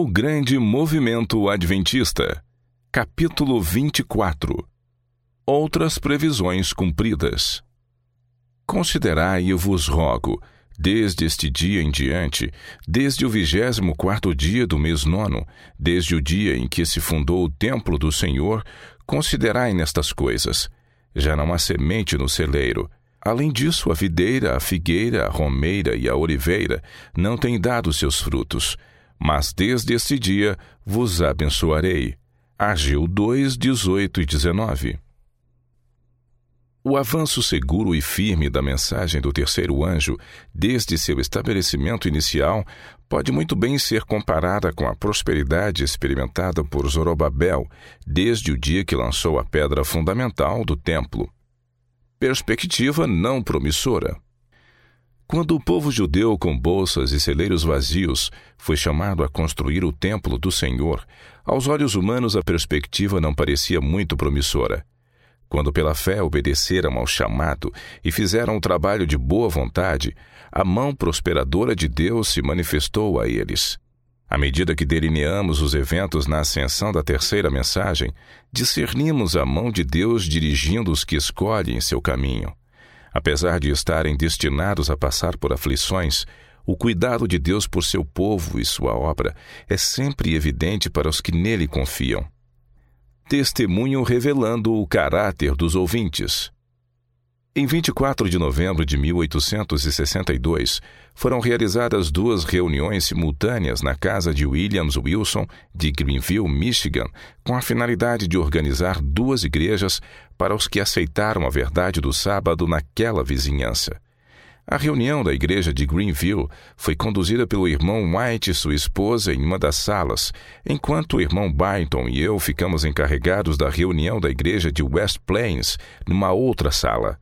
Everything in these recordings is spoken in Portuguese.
O Grande Movimento Adventista, capítulo 24 Outras previsões cumpridas. Considerai, eu vos rogo, desde este dia em diante, desde o vigésimo quarto dia do mês nono, desde o dia em que se fundou o templo do Senhor, considerai nestas coisas. Já não há semente no celeiro. Além disso, a videira, a figueira, a romeira e a oliveira não têm dado seus frutos mas desde esse dia vos abençoarei. Ageu 2, 18 e 19. O avanço seguro e firme da mensagem do terceiro anjo, desde seu estabelecimento inicial, pode muito bem ser comparada com a prosperidade experimentada por Zorobabel desde o dia que lançou a pedra fundamental do templo. Perspectiva não promissora. Quando o povo judeu, com bolsas e celeiros vazios, foi chamado a construir o templo do Senhor, aos olhos humanos a perspectiva não parecia muito promissora. Quando pela fé obedeceram ao chamado e fizeram o trabalho de boa vontade, a mão prosperadora de Deus se manifestou a eles. À medida que delineamos os eventos na ascensão da terceira mensagem, discernimos a mão de Deus dirigindo os que escolhem seu caminho. Apesar de estarem destinados a passar por aflições, o cuidado de Deus por seu povo e sua obra é sempre evidente para os que nele confiam. Testemunho revelando o caráter dos ouvintes. Em 24 de novembro de 1862, foram realizadas duas reuniões simultâneas na casa de Williams Wilson, de Greenville, Michigan, com a finalidade de organizar duas igrejas para os que aceitaram a verdade do sábado naquela vizinhança. A reunião da igreja de Greenville foi conduzida pelo irmão White e sua esposa em uma das salas, enquanto o irmão Byton e eu ficamos encarregados da reunião da igreja de West Plains, numa outra sala.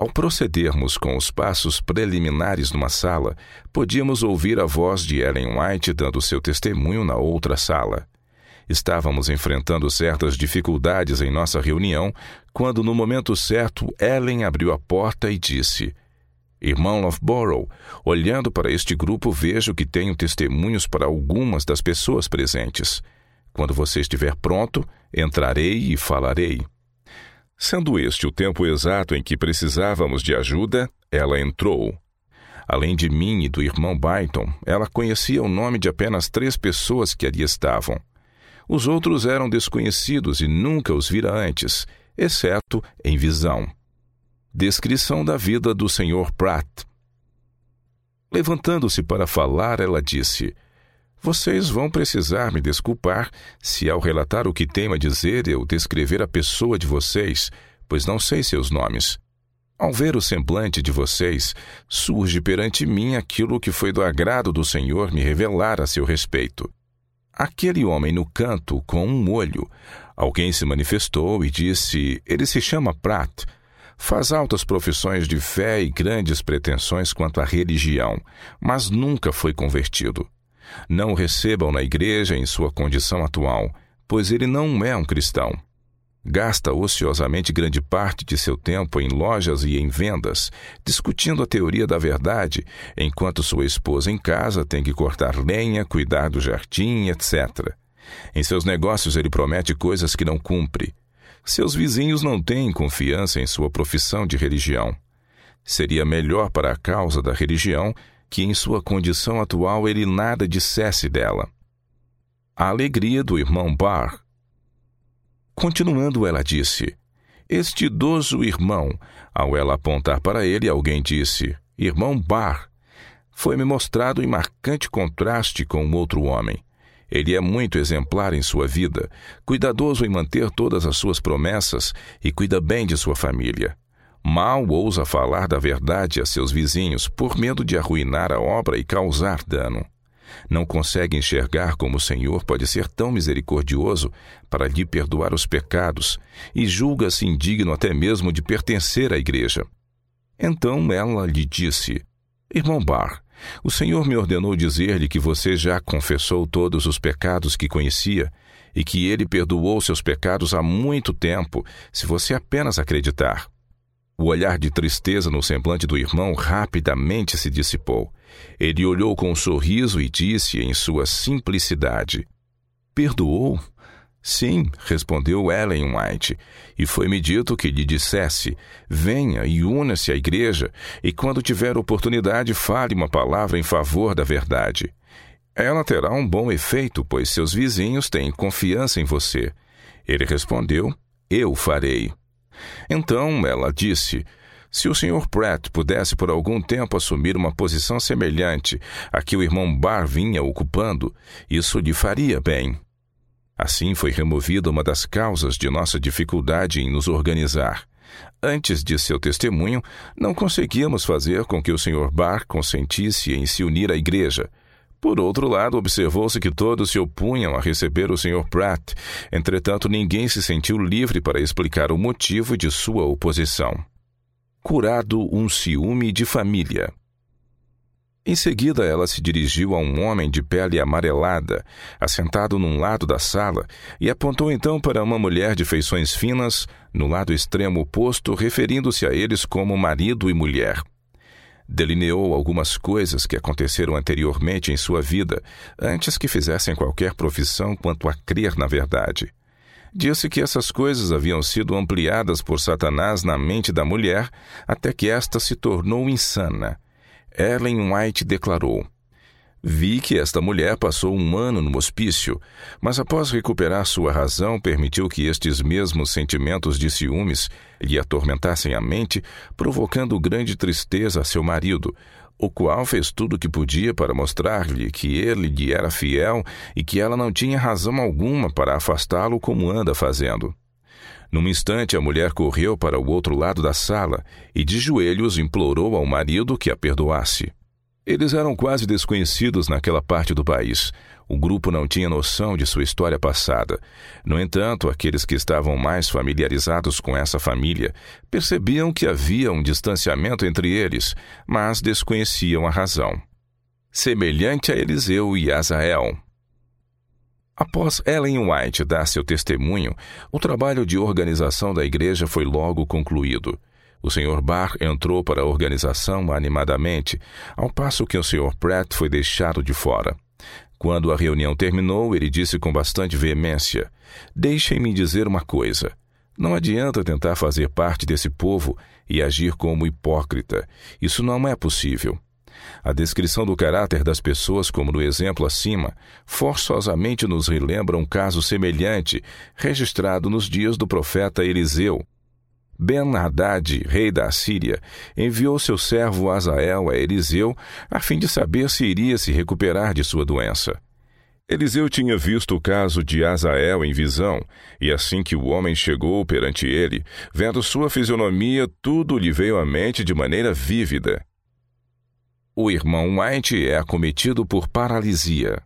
Ao procedermos com os passos preliminares numa sala, podíamos ouvir a voz de Ellen White dando seu testemunho na outra sala. Estávamos enfrentando certas dificuldades em nossa reunião quando, no momento certo, Ellen abriu a porta e disse: Irmão Loughborough, olhando para este grupo, vejo que tenho testemunhos para algumas das pessoas presentes. Quando você estiver pronto, entrarei e falarei. Sendo este o tempo exato em que precisávamos de ajuda, ela entrou. Além de mim e do irmão Byton, ela conhecia o nome de apenas três pessoas que ali estavam. Os outros eram desconhecidos e nunca os vira antes, exceto em visão. Descrição da vida do Sr. Pratt. Levantando-se para falar, ela disse: vocês vão precisar me desculpar se, ao relatar o que tenho a dizer, eu descrever a pessoa de vocês, pois não sei seus nomes. Ao ver o semblante de vocês, surge perante mim aquilo que foi do agrado do Senhor me revelar a seu respeito. Aquele homem no canto, com um olho, alguém se manifestou e disse: Ele se chama Pratt. Faz altas profissões de fé e grandes pretensões quanto à religião, mas nunca foi convertido. Não o recebam na igreja em sua condição atual, pois ele não é um cristão. Gasta ociosamente grande parte de seu tempo em lojas e em vendas, discutindo a teoria da verdade, enquanto sua esposa em casa tem que cortar lenha, cuidar do jardim, etc. Em seus negócios ele promete coisas que não cumpre. Seus vizinhos não têm confiança em sua profissão de religião. Seria melhor para a causa da religião que em sua condição atual ele nada dissesse dela. A alegria do irmão Barr. Continuando, ela disse: Este idoso irmão, ao ela apontar para ele, alguém disse: Irmão Barr. Foi-me mostrado em marcante contraste com um outro homem. Ele é muito exemplar em sua vida, cuidadoso em manter todas as suas promessas e cuida bem de sua família. Mal ousa falar da verdade a seus vizinhos por medo de arruinar a obra e causar dano. Não consegue enxergar como o Senhor pode ser tão misericordioso para lhe perdoar os pecados e julga-se indigno até mesmo de pertencer à igreja. Então ela lhe disse: Irmão Bar, o Senhor me ordenou dizer-lhe que você já confessou todos os pecados que conhecia e que ele perdoou seus pecados há muito tempo, se você apenas acreditar. O olhar de tristeza no semblante do irmão rapidamente se dissipou. Ele olhou com um sorriso e disse em sua simplicidade: Perdoou? Sim, respondeu Ellen White, e foi-me dito que lhe dissesse: venha e una-se à igreja, e quando tiver oportunidade, fale uma palavra em favor da verdade. Ela terá um bom efeito, pois seus vizinhos têm confiança em você. Ele respondeu: Eu farei. Então ela disse: Se o Sr. Pratt pudesse por algum tempo assumir uma posição semelhante à que o irmão Barr vinha ocupando, isso lhe faria bem. Assim foi removida uma das causas de nossa dificuldade em nos organizar. Antes de seu testemunho, não conseguíamos fazer com que o Sr. Barr consentisse em se unir à igreja. Por outro lado, observou-se que todos se opunham a receber o Sr. Pratt. Entretanto, ninguém se sentiu livre para explicar o motivo de sua oposição. Curado um ciúme de família. Em seguida, ela se dirigiu a um homem de pele amarelada, assentado num lado da sala, e apontou então para uma mulher de feições finas, no lado extremo oposto, referindo-se a eles como marido e mulher. Delineou algumas coisas que aconteceram anteriormente em sua vida, antes que fizessem qualquer profissão quanto a crer na verdade. Disse que essas coisas haviam sido ampliadas por Satanás na mente da mulher até que esta se tornou insana Ellen White declarou: Vi que esta mulher passou um ano no hospício, mas após recuperar sua razão, permitiu que estes mesmos sentimentos de ciúmes lhe atormentassem a mente, provocando grande tristeza a seu marido, o qual fez tudo o que podia para mostrar-lhe que ele lhe era fiel e que ela não tinha razão alguma para afastá-lo como anda fazendo. Num instante, a mulher correu para o outro lado da sala e, de joelhos, implorou ao marido que a perdoasse. Eles eram quase desconhecidos naquela parte do país. O grupo não tinha noção de sua história passada. No entanto, aqueles que estavam mais familiarizados com essa família percebiam que havia um distanciamento entre eles, mas desconheciam a razão. Semelhante a Eliseu e Azael, Após Ellen White dar seu testemunho, o trabalho de organização da igreja foi logo concluído. O Sr. Barr entrou para a organização animadamente, ao passo que o Sr. Pratt foi deixado de fora. Quando a reunião terminou, ele disse com bastante veemência: Deixem-me dizer uma coisa. Não adianta tentar fazer parte desse povo e agir como hipócrita. Isso não é possível. A descrição do caráter das pessoas, como no exemplo acima, forçosamente nos relembra um caso semelhante registrado nos dias do profeta Eliseu. Ben-Hadad, rei da Assíria, enviou seu servo Azael a Eliseu a fim de saber se iria se recuperar de sua doença. Eliseu tinha visto o caso de Azael em visão, e assim que o homem chegou perante ele, vendo sua fisionomia, tudo lhe veio à mente de maneira vívida. O irmão White é acometido por paralisia.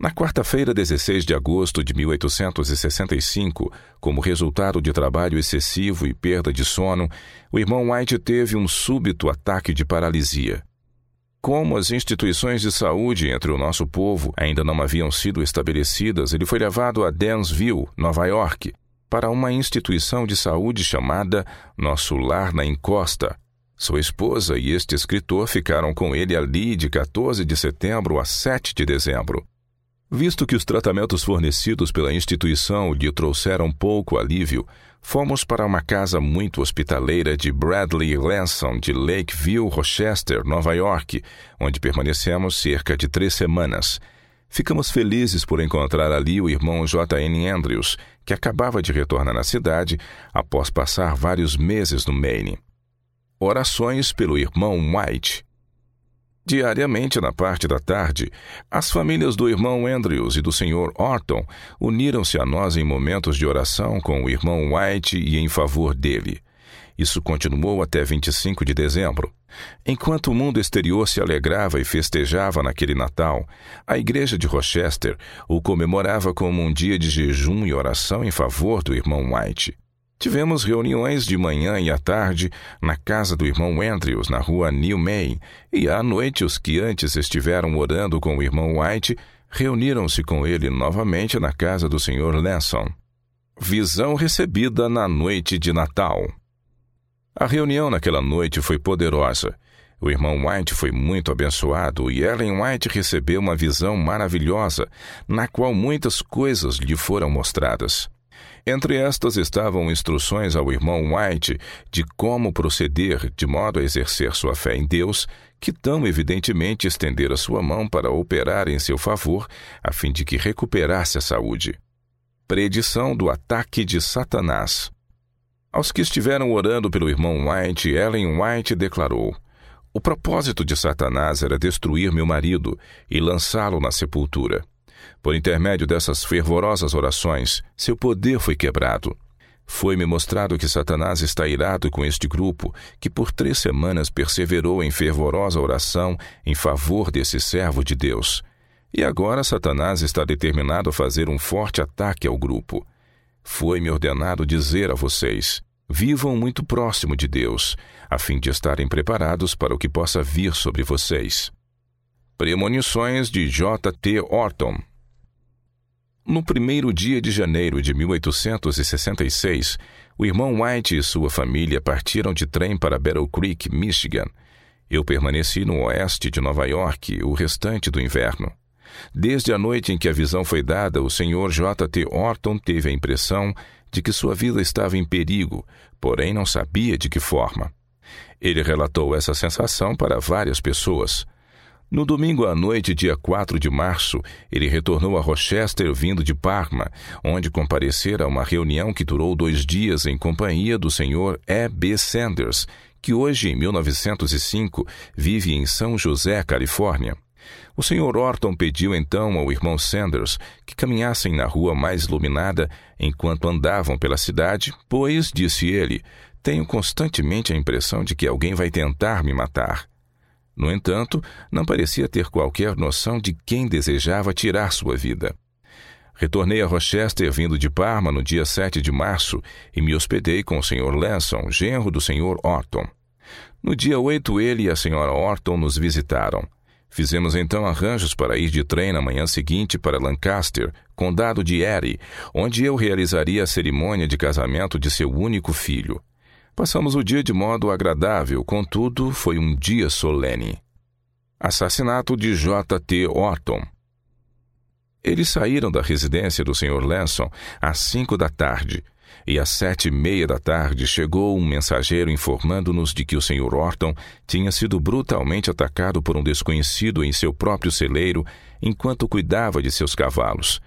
Na quarta-feira, 16 de agosto de 1865, como resultado de trabalho excessivo e perda de sono, o irmão White teve um súbito ataque de paralisia. Como as instituições de saúde entre o nosso povo ainda não haviam sido estabelecidas, ele foi levado a Dansville, Nova York, para uma instituição de saúde chamada Nosso Lar na Encosta, sua esposa e este escritor ficaram com ele ali de 14 de setembro a 7 de dezembro. Visto que os tratamentos fornecidos pela instituição lhe trouxeram pouco alívio, fomos para uma casa muito hospitaleira de Bradley Lanson de Lakeview, Rochester, Nova York, onde permanecemos cerca de três semanas. Ficamos felizes por encontrar ali o irmão J.N. Andrews, que acabava de retornar à cidade após passar vários meses no Maine. Orações pelo irmão White. Diariamente, na parte da tarde, as famílias do irmão Andrews e do Sr. Orton uniram-se a nós em momentos de oração com o irmão White e em favor dele. Isso continuou até 25 de dezembro. Enquanto o mundo exterior se alegrava e festejava naquele Natal, a igreja de Rochester o comemorava como um dia de jejum e oração em favor do irmão White. Tivemos reuniões de manhã e à tarde na casa do irmão Andrews, na rua New May, e à noite os que antes estiveram orando com o irmão White reuniram-se com ele novamente na casa do Sr. Lanson. Visão recebida na noite de Natal. A reunião naquela noite foi poderosa. O irmão White foi muito abençoado e Ellen White recebeu uma visão maravilhosa, na qual muitas coisas lhe foram mostradas. Entre estas estavam instruções ao irmão White de como proceder de modo a exercer sua fé em Deus, que tão evidentemente estendera sua mão para operar em seu favor, a fim de que recuperasse a saúde. Predição do ataque de Satanás. Aos que estiveram orando pelo irmão White, Ellen White declarou: O propósito de Satanás era destruir meu marido e lançá-lo na sepultura. Por intermédio dessas fervorosas orações, seu poder foi quebrado. Foi-me mostrado que Satanás está irado com este grupo, que por três semanas perseverou em fervorosa oração em favor desse servo de Deus. E agora Satanás está determinado a fazer um forte ataque ao grupo. Foi-me ordenado dizer a vocês: vivam muito próximo de Deus, a fim de estarem preparados para o que possa vir sobre vocês. Premonições de J. T. Orton No primeiro dia de janeiro de 1866, o irmão White e sua família partiram de trem para Battle Creek, Michigan. Eu permaneci no oeste de Nova York o restante do inverno. Desde a noite em que a visão foi dada, o Sr. J. T. Orton teve a impressão de que sua vida estava em perigo, porém não sabia de que forma. Ele relatou essa sensação para várias pessoas. No domingo à noite, dia 4 de março, ele retornou a Rochester vindo de Parma, onde comparecera a uma reunião que durou dois dias em companhia do Sr. E. B. Sanders, que hoje, em 1905, vive em São José, Califórnia. O Sr. Orton pediu então ao irmão Sanders que caminhassem na rua mais iluminada enquanto andavam pela cidade, pois, disse ele, tenho constantemente a impressão de que alguém vai tentar me matar. No entanto, não parecia ter qualquer noção de quem desejava tirar sua vida. Retornei a Rochester vindo de Parma no dia 7 de março e me hospedei com o Sr. Lanson, genro do Sr. Orton. No dia 8, ele e a Sra. Orton nos visitaram. Fizemos então arranjos para ir de trem na manhã seguinte para Lancaster, condado de Erie, onde eu realizaria a cerimônia de casamento de seu único filho. Passamos o dia de modo agradável, contudo, foi um dia solene. Assassinato de J. T. Orton. Eles saíram da residência do Sr. Lanson às cinco da tarde e às sete e meia da tarde chegou um mensageiro informando-nos de que o Sr. Orton tinha sido brutalmente atacado por um desconhecido em seu próprio celeiro enquanto cuidava de seus cavalos.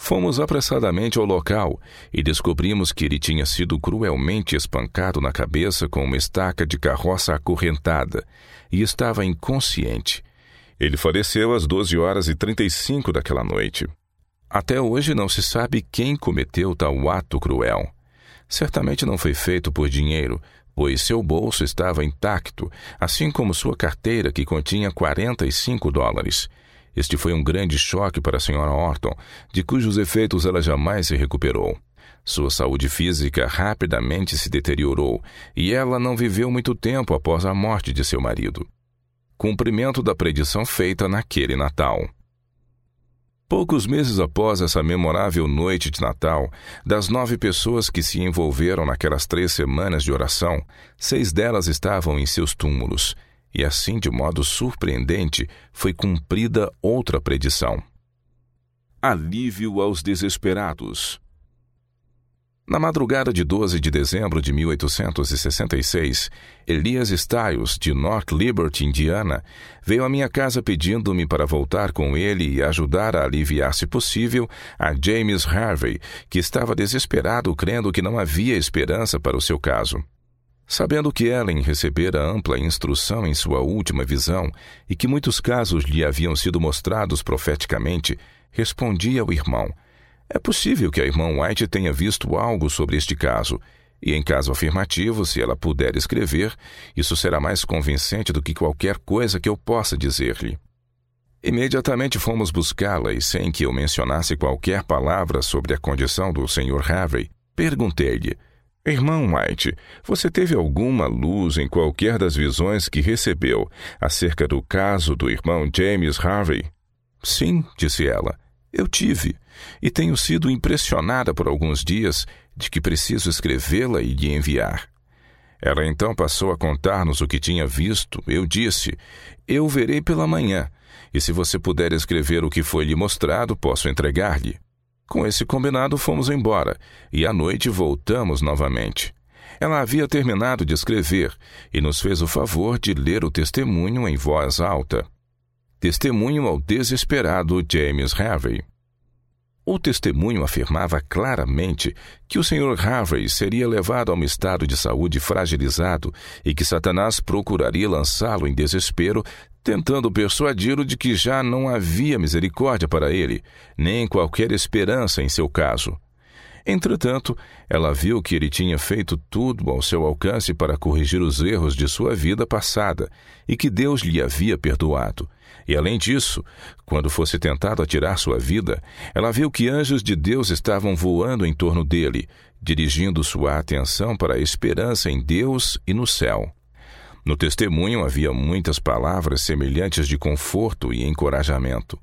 Fomos apressadamente ao local e descobrimos que ele tinha sido cruelmente espancado na cabeça com uma estaca de carroça acorrentada e estava inconsciente. Ele faleceu às 12 horas e 35 daquela noite. Até hoje não se sabe quem cometeu tal ato cruel. Certamente não foi feito por dinheiro, pois seu bolso estava intacto, assim como sua carteira, que continha 45 dólares. Este foi um grande choque para a senhora Orton, de cujos efeitos ela jamais se recuperou. Sua saúde física rapidamente se deteriorou e ela não viveu muito tempo após a morte de seu marido. Cumprimento da predição feita naquele Natal. Poucos meses após essa memorável noite de Natal, das nove pessoas que se envolveram naquelas três semanas de oração, seis delas estavam em seus túmulos, e assim, de modo surpreendente, foi cumprida outra predição. Alívio aos desesperados. Na madrugada de 12 de dezembro de 1866, Elias Stiles, de North Liberty, Indiana, veio à minha casa pedindo-me para voltar com ele e ajudar a aliviar, se possível, a James Harvey, que estava desesperado, crendo que não havia esperança para o seu caso. Sabendo que Ellen recebera ampla instrução em sua última visão e que muitos casos lhe haviam sido mostrados profeticamente, respondi ao irmão – é possível que a irmã White tenha visto algo sobre este caso, e em caso afirmativo, se ela puder escrever, isso será mais convincente do que qualquer coisa que eu possa dizer-lhe. Imediatamente fomos buscá-la e, sem que eu mencionasse qualquer palavra sobre a condição do Sr. Harvey, perguntei-lhe: Irmão White, você teve alguma luz em qualquer das visões que recebeu acerca do caso do irmão James Harvey? Sim, disse ela. Eu tive, e tenho sido impressionada por alguns dias de que preciso escrevê-la e lhe enviar. Ela então passou a contar-nos o que tinha visto. Eu disse: Eu verei pela manhã, e se você puder escrever o que foi lhe mostrado, posso entregar-lhe. Com esse combinado, fomos embora, e à noite voltamos novamente. Ela havia terminado de escrever e nos fez o favor de ler o testemunho em voz alta. Testemunho ao desesperado James Harvey. O testemunho afirmava claramente que o Sr. Harvey seria levado a um estado de saúde fragilizado e que Satanás procuraria lançá-lo em desespero, tentando persuadi-lo de que já não havia misericórdia para ele, nem qualquer esperança em seu caso. Entretanto, ela viu que ele tinha feito tudo ao seu alcance para corrigir os erros de sua vida passada e que Deus lhe havia perdoado. E além disso, quando fosse tentado a tirar sua vida, ela viu que anjos de Deus estavam voando em torno dele, dirigindo sua atenção para a esperança em Deus e no céu. No testemunho havia muitas palavras semelhantes de conforto e encorajamento.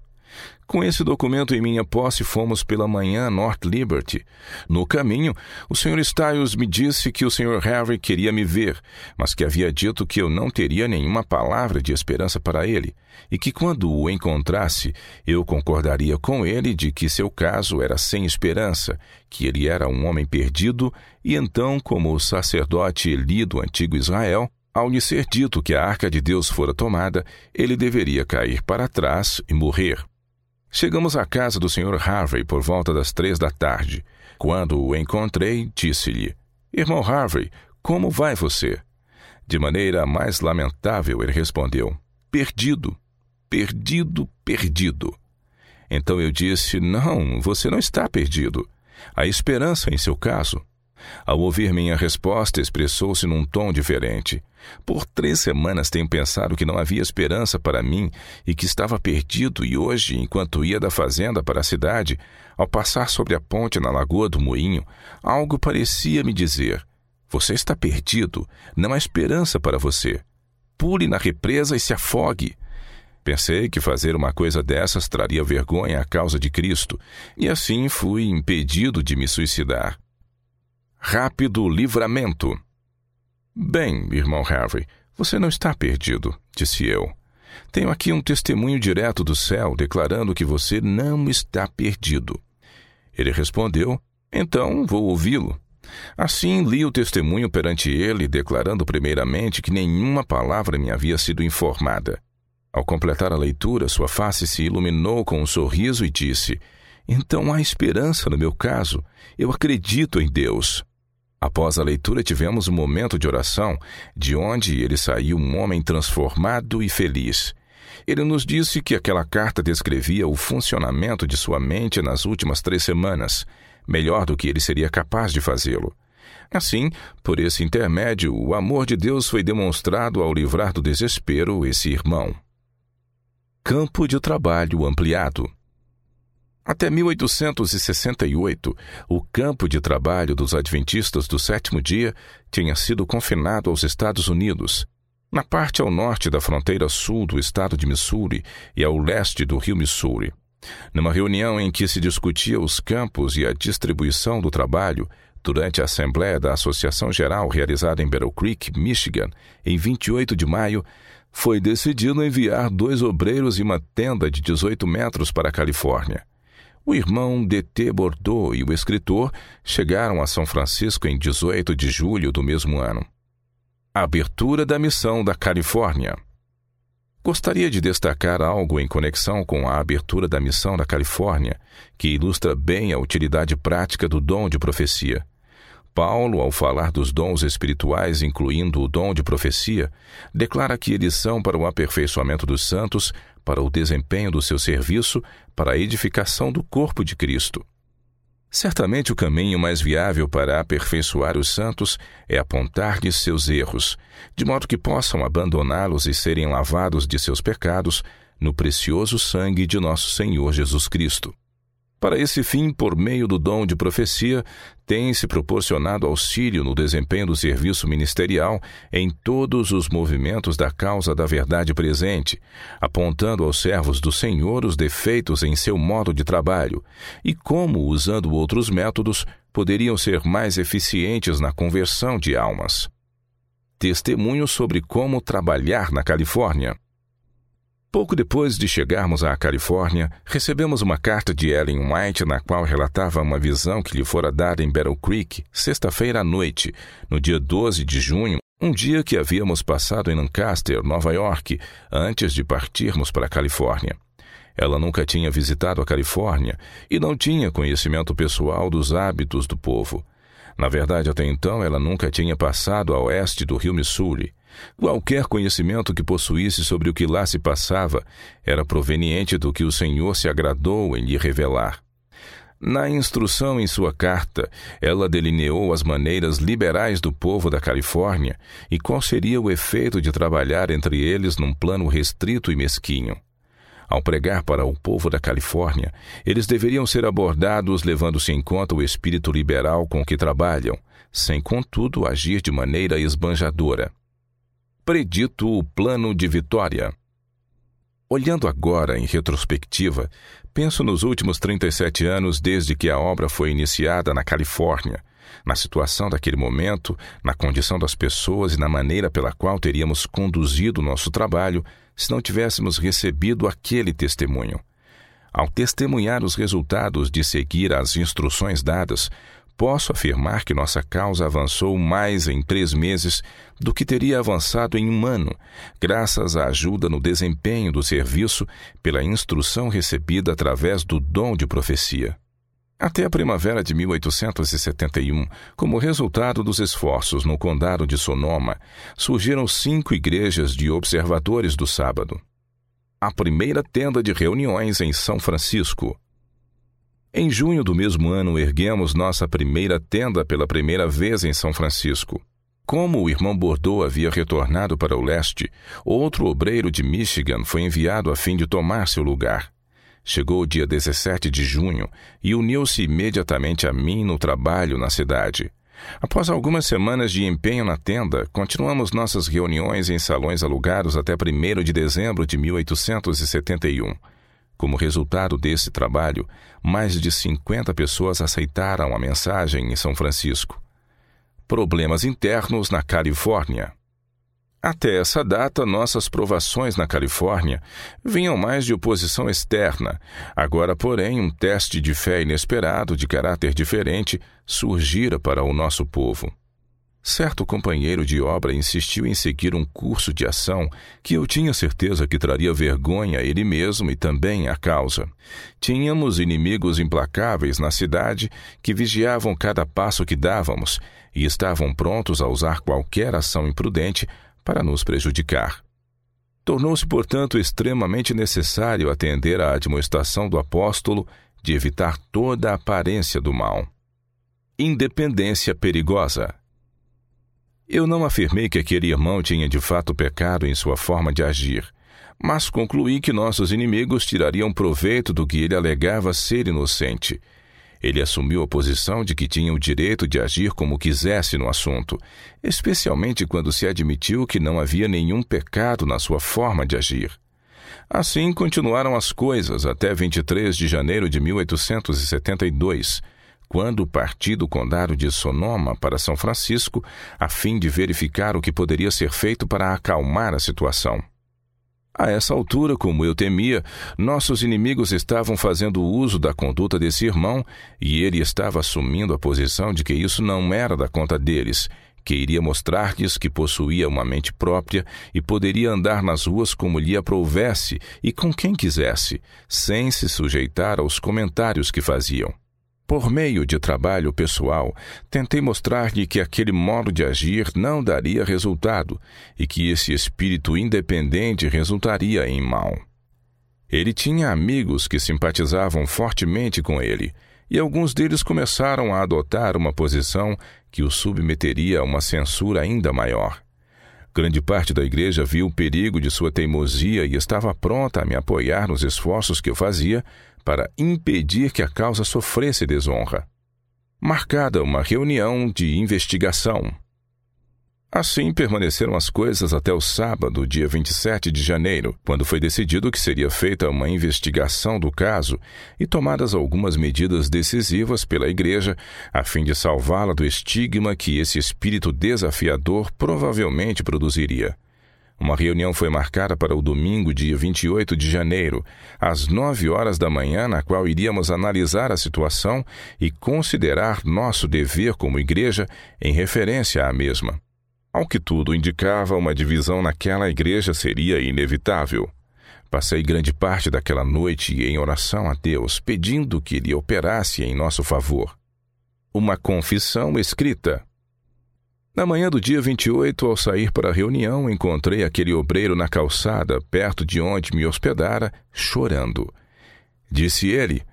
Com esse documento em minha posse, fomos pela manhã a North Liberty. No caminho, o Sr. Styles me disse que o Sr. Harry queria me ver, mas que havia dito que eu não teria nenhuma palavra de esperança para ele, e que quando o encontrasse, eu concordaria com ele de que seu caso era sem esperança, que ele era um homem perdido, e então, como o sacerdote Eli do antigo Israel, ao lhe ser dito que a arca de Deus fora tomada, ele deveria cair para trás e morrer. Chegamos à casa do Sr. Harvey por volta das três da tarde. Quando o encontrei, disse-lhe: Irmão Harvey, como vai você? De maneira mais lamentável, ele respondeu: Perdido, perdido, perdido. Então eu disse: Não, você não está perdido. Há esperança em seu caso. Ao ouvir minha resposta, expressou-se num tom diferente. Por três semanas tenho pensado que não havia esperança para mim e que estava perdido, e hoje, enquanto ia da fazenda para a cidade, ao passar sobre a ponte na Lagoa do Moinho, algo parecia me dizer: Você está perdido, não há esperança para você. Pule na represa e se afogue. Pensei que fazer uma coisa dessas traria vergonha à causa de Cristo, e assim fui impedido de me suicidar. Rápido livramento. Bem, irmão Harvey, você não está perdido, disse eu. Tenho aqui um testemunho direto do céu declarando que você não está perdido. Ele respondeu: Então vou ouvi-lo. Assim li o testemunho perante ele, declarando primeiramente que nenhuma palavra me havia sido informada. Ao completar a leitura, sua face se iluminou com um sorriso e disse: Então há esperança no meu caso. Eu acredito em Deus. Após a leitura, tivemos um momento de oração, de onde ele saiu um homem transformado e feliz. Ele nos disse que aquela carta descrevia o funcionamento de sua mente nas últimas três semanas, melhor do que ele seria capaz de fazê-lo. Assim, por esse intermédio, o amor de Deus foi demonstrado ao livrar do desespero esse irmão. Campo de trabalho ampliado. Até 1868, o campo de trabalho dos Adventistas do sétimo dia tinha sido confinado aos Estados Unidos, na parte ao norte da fronteira sul do estado de Missouri e ao leste do rio Missouri. Numa reunião em que se discutia os campos e a distribuição do trabalho, durante a Assembleia da Associação Geral realizada em Battle Creek, Michigan, em 28 de maio, foi decidido enviar dois obreiros e uma tenda de 18 metros para a Califórnia. O irmão D.T. Bordeaux e o escritor chegaram a São Francisco em 18 de julho do mesmo ano. Abertura da missão da Califórnia. Gostaria de destacar algo em conexão com a abertura da missão da Califórnia, que ilustra bem a utilidade prática do dom de profecia. Paulo, ao falar dos dons espirituais, incluindo o dom de profecia, declara que eles são para o aperfeiçoamento dos santos, para o desempenho do seu serviço, para a edificação do corpo de Cristo. Certamente o caminho mais viável para aperfeiçoar os santos é apontar-lhes seus erros, de modo que possam abandoná-los e serem lavados de seus pecados no precioso sangue de nosso Senhor Jesus Cristo. Para esse fim, por meio do dom de profecia, tem-se proporcionado auxílio no desempenho do serviço ministerial em todos os movimentos da causa da verdade presente, apontando aos servos do Senhor os defeitos em seu modo de trabalho e como, usando outros métodos, poderiam ser mais eficientes na conversão de almas. Testemunho sobre como trabalhar na Califórnia. Pouco depois de chegarmos à Califórnia, recebemos uma carta de Ellen White na qual relatava uma visão que lhe fora dada em Battle Creek, sexta-feira à noite, no dia 12 de junho, um dia que havíamos passado em Lancaster, Nova York, antes de partirmos para a Califórnia. Ela nunca tinha visitado a Califórnia e não tinha conhecimento pessoal dos hábitos do povo. Na verdade, até então, ela nunca tinha passado a oeste do rio Missouri. Qualquer conhecimento que possuísse sobre o que lá se passava era proveniente do que o Senhor se agradou em lhe revelar. Na instrução em sua carta, ela delineou as maneiras liberais do povo da Califórnia e qual seria o efeito de trabalhar entre eles num plano restrito e mesquinho. Ao pregar para o povo da Califórnia, eles deveriam ser abordados levando-se em conta o espírito liberal com que trabalham, sem contudo agir de maneira esbanjadora. Predito o plano de vitória. Olhando agora em retrospectiva, penso nos últimos 37 anos desde que a obra foi iniciada na Califórnia, na situação daquele momento, na condição das pessoas e na maneira pela qual teríamos conduzido nosso trabalho se não tivéssemos recebido aquele testemunho. Ao testemunhar os resultados de seguir as instruções dadas, posso afirmar que nossa causa avançou mais em três meses do que teria avançado em um ano, graças à ajuda no desempenho do serviço pela instrução recebida através do dom de profecia. Até a primavera de 1871, como resultado dos esforços no condado de Sonoma, surgiram cinco igrejas de observadores do sábado. A primeira tenda de reuniões em São Francisco. Em junho do mesmo ano, erguemos nossa primeira tenda pela primeira vez em São Francisco. Como o irmão Bordeaux havia retornado para o leste, outro obreiro de Michigan foi enviado a fim de tomar seu lugar. Chegou o dia 17 de junho e uniu-se imediatamente a mim no trabalho na cidade. Após algumas semanas de empenho na tenda, continuamos nossas reuniões em salões alugados até 1 de dezembro de 1871. Como resultado desse trabalho, mais de 50 pessoas aceitaram a mensagem em São Francisco. Problemas internos na Califórnia. Até essa data, nossas provações na Califórnia vinham mais de oposição externa. Agora, porém, um teste de fé inesperado, de caráter diferente, surgira para o nosso povo. Certo companheiro de obra insistiu em seguir um curso de ação que eu tinha certeza que traria vergonha a ele mesmo e também à causa. Tínhamos inimigos implacáveis na cidade que vigiavam cada passo que dávamos e estavam prontos a usar qualquer ação imprudente para nos prejudicar. Tornou-se, portanto, extremamente necessário atender à admoestação do apóstolo de evitar toda a aparência do mal. Independência perigosa. Eu não afirmei que aquele irmão tinha de fato pecado em sua forma de agir, mas concluí que nossos inimigos tirariam proveito do que ele alegava ser inocente ele assumiu a posição de que tinha o direito de agir como quisesse no assunto, especialmente quando se admitiu que não havia nenhum pecado na sua forma de agir. Assim continuaram as coisas até 23 de janeiro de 1872, quando parti do condado de Sonoma para São Francisco a fim de verificar o que poderia ser feito para acalmar a situação. A essa altura, como eu temia, nossos inimigos estavam fazendo uso da conduta desse irmão e ele estava assumindo a posição de que isso não era da conta deles, que iria mostrar-lhes que possuía uma mente própria e poderia andar nas ruas como lhe aprouvesse e com quem quisesse, sem se sujeitar aos comentários que faziam. Por meio de trabalho pessoal, tentei mostrar-lhe que aquele modo de agir não daria resultado e que esse espírito independente resultaria em mal. Ele tinha amigos que simpatizavam fortemente com ele, e alguns deles começaram a adotar uma posição que o submeteria a uma censura ainda maior. Grande parte da igreja viu o perigo de sua teimosia e estava pronta a me apoiar nos esforços que eu fazia para impedir que a causa sofresse desonra. Marcada uma reunião de investigação. Assim permaneceram as coisas até o sábado, dia 27 de janeiro, quando foi decidido que seria feita uma investigação do caso e tomadas algumas medidas decisivas pela Igreja a fim de salvá-la do estigma que esse espírito desafiador provavelmente produziria. Uma reunião foi marcada para o domingo, dia 28 de janeiro, às nove horas da manhã, na qual iríamos analisar a situação e considerar nosso dever como igreja em referência à mesma. Ao que tudo indicava, uma divisão naquela igreja seria inevitável. Passei grande parte daquela noite em oração a Deus, pedindo que Ele operasse em nosso favor. Uma confissão escrita. Na manhã do dia 28, ao sair para a reunião, encontrei aquele obreiro na calçada, perto de onde me hospedara, chorando. Disse ele: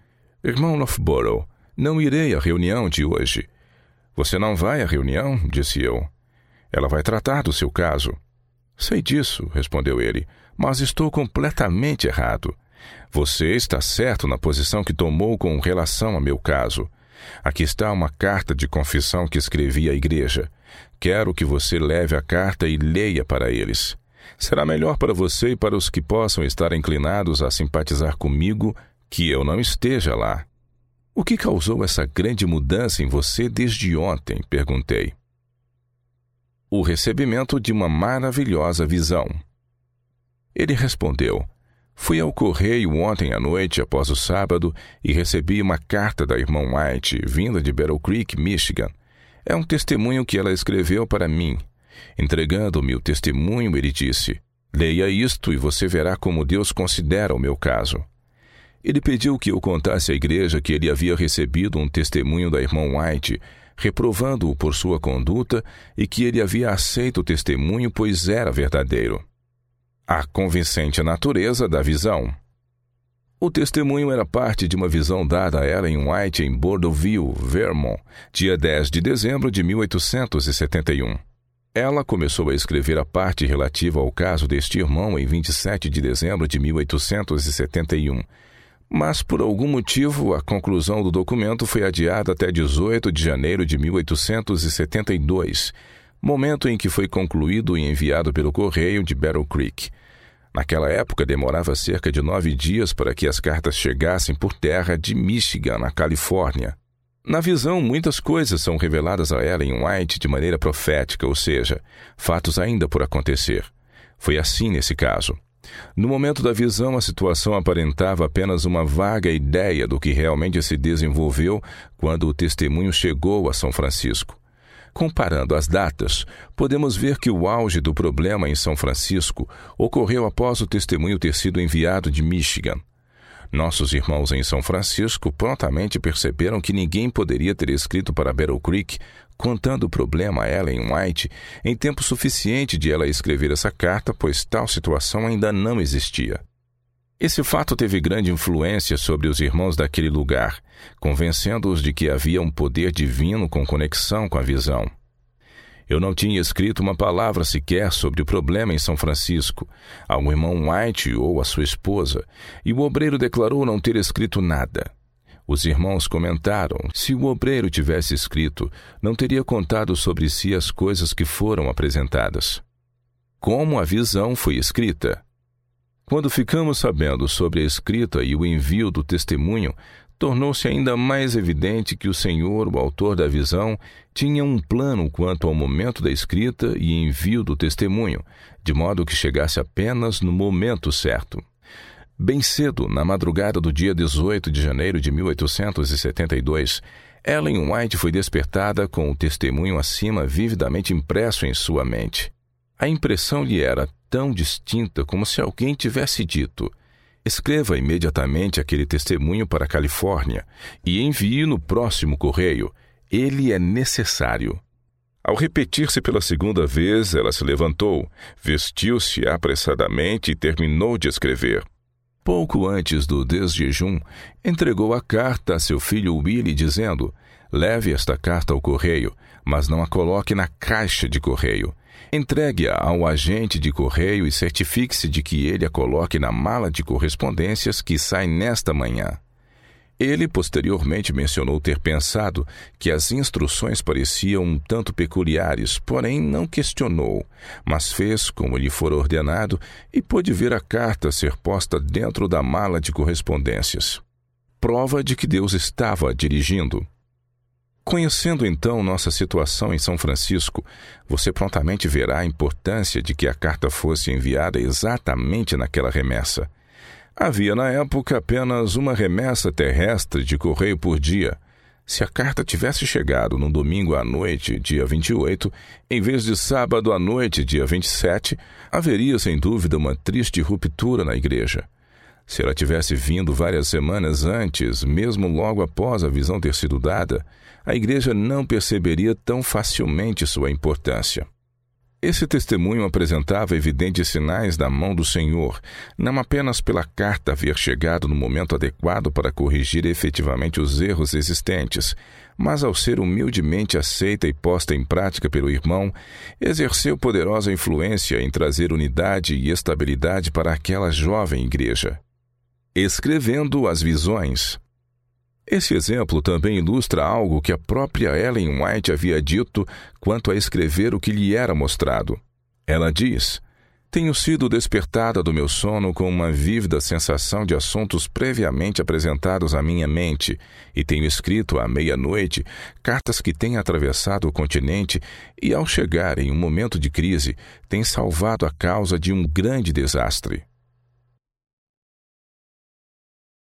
Irmão Loughborough, não irei à reunião de hoje. Você não vai à reunião? disse eu. Ela vai tratar do seu caso. Sei disso, respondeu ele, mas estou completamente errado. Você está certo na posição que tomou com relação a meu caso. Aqui está uma carta de confissão que escrevi à igreja. Quero que você leve a carta e leia para eles. Será melhor para você e para os que possam estar inclinados a simpatizar comigo que eu não esteja lá. O que causou essa grande mudança em você desde ontem? perguntei o recebimento de uma maravilhosa visão. Ele respondeu: Fui ao correio ontem à noite após o sábado e recebi uma carta da irmã White, vinda de Battle Creek, Michigan. É um testemunho que ela escreveu para mim. Entregando-me o testemunho, ele disse: Leia isto e você verá como Deus considera o meu caso. Ele pediu que eu contasse à igreja que ele havia recebido um testemunho da irmã White reprovando-o por sua conduta e que ele havia aceito o testemunho, pois era verdadeiro. A convincente natureza da visão. O testemunho era parte de uma visão dada a Ellen White em Bordeauxville, Vermont, dia 10 de dezembro de 1871. Ela começou a escrever a parte relativa ao caso deste irmão em 27 de dezembro de 1871 mas por algum motivo a conclusão do documento foi adiada até 18 de janeiro de 1872, momento em que foi concluído e enviado pelo correio de Battle Creek. Naquela época demorava cerca de nove dias para que as cartas chegassem por terra de Michigan, na Califórnia. Na visão, muitas coisas são reveladas a Ellen White de maneira profética, ou seja, fatos ainda por acontecer. Foi assim nesse caso. No momento da visão, a situação aparentava apenas uma vaga ideia do que realmente se desenvolveu quando o testemunho chegou a São Francisco. Comparando as datas, podemos ver que o auge do problema em São Francisco ocorreu após o testemunho ter sido enviado de Michigan. Nossos irmãos em São Francisco prontamente perceberam que ninguém poderia ter escrito para Battle Creek contando o problema a Ellen White em tempo suficiente de ela escrever essa carta, pois tal situação ainda não existia. Esse fato teve grande influência sobre os irmãos daquele lugar, convencendo-os de que havia um poder divino com conexão com a visão. Eu não tinha escrito uma palavra sequer sobre o problema em São Francisco, ao irmão White ou à sua esposa, e o obreiro declarou não ter escrito nada. Os irmãos comentaram: se o obreiro tivesse escrito, não teria contado sobre si as coisas que foram apresentadas. Como a visão foi escrita. Quando ficamos sabendo sobre a escrita e o envio do testemunho, tornou-se ainda mais evidente que o Senhor, o autor da visão, tinha um plano quanto ao momento da escrita e envio do testemunho, de modo que chegasse apenas no momento certo. Bem cedo, na madrugada do dia 18 de janeiro de 1872, Ellen White foi despertada com o testemunho acima vividamente impresso em sua mente. A impressão lhe era tão distinta como se alguém tivesse dito: Escreva imediatamente aquele testemunho para a Califórnia e envie no próximo correio. Ele é necessário. Ao repetir-se pela segunda vez, ela se levantou, vestiu-se apressadamente e terminou de escrever. Pouco antes do desjejum, entregou a carta a seu filho Willie, dizendo: Leve esta carta ao correio, mas não a coloque na caixa de correio. Entregue-a ao agente de correio e certifique-se de que ele a coloque na mala de correspondências que sai nesta manhã. Ele posteriormente mencionou ter pensado que as instruções pareciam um tanto peculiares, porém não questionou, mas fez como lhe for ordenado e pôde ver a carta ser posta dentro da mala de correspondências. Prova de que Deus estava dirigindo. Conhecendo então nossa situação em São Francisco, você prontamente verá a importância de que a carta fosse enviada exatamente naquela remessa. Havia na época apenas uma remessa terrestre de correio por dia. Se a carta tivesse chegado no domingo à noite, dia 28, em vez de sábado à noite, dia 27, haveria sem dúvida uma triste ruptura na igreja. Se ela tivesse vindo várias semanas antes, mesmo logo após a visão ter sido dada, a igreja não perceberia tão facilmente sua importância. Esse testemunho apresentava evidentes sinais da mão do Senhor, não apenas pela carta haver chegado no momento adequado para corrigir efetivamente os erros existentes, mas ao ser humildemente aceita e posta em prática pelo irmão, exerceu poderosa influência em trazer unidade e estabilidade para aquela jovem igreja. Escrevendo as visões. Esse exemplo também ilustra algo que a própria Ellen White havia dito quanto a escrever o que lhe era mostrado. Ela diz: Tenho sido despertada do meu sono com uma vívida sensação de assuntos previamente apresentados à minha mente, e tenho escrito à meia-noite cartas que têm atravessado o continente e, ao chegar em um momento de crise, têm salvado a causa de um grande desastre.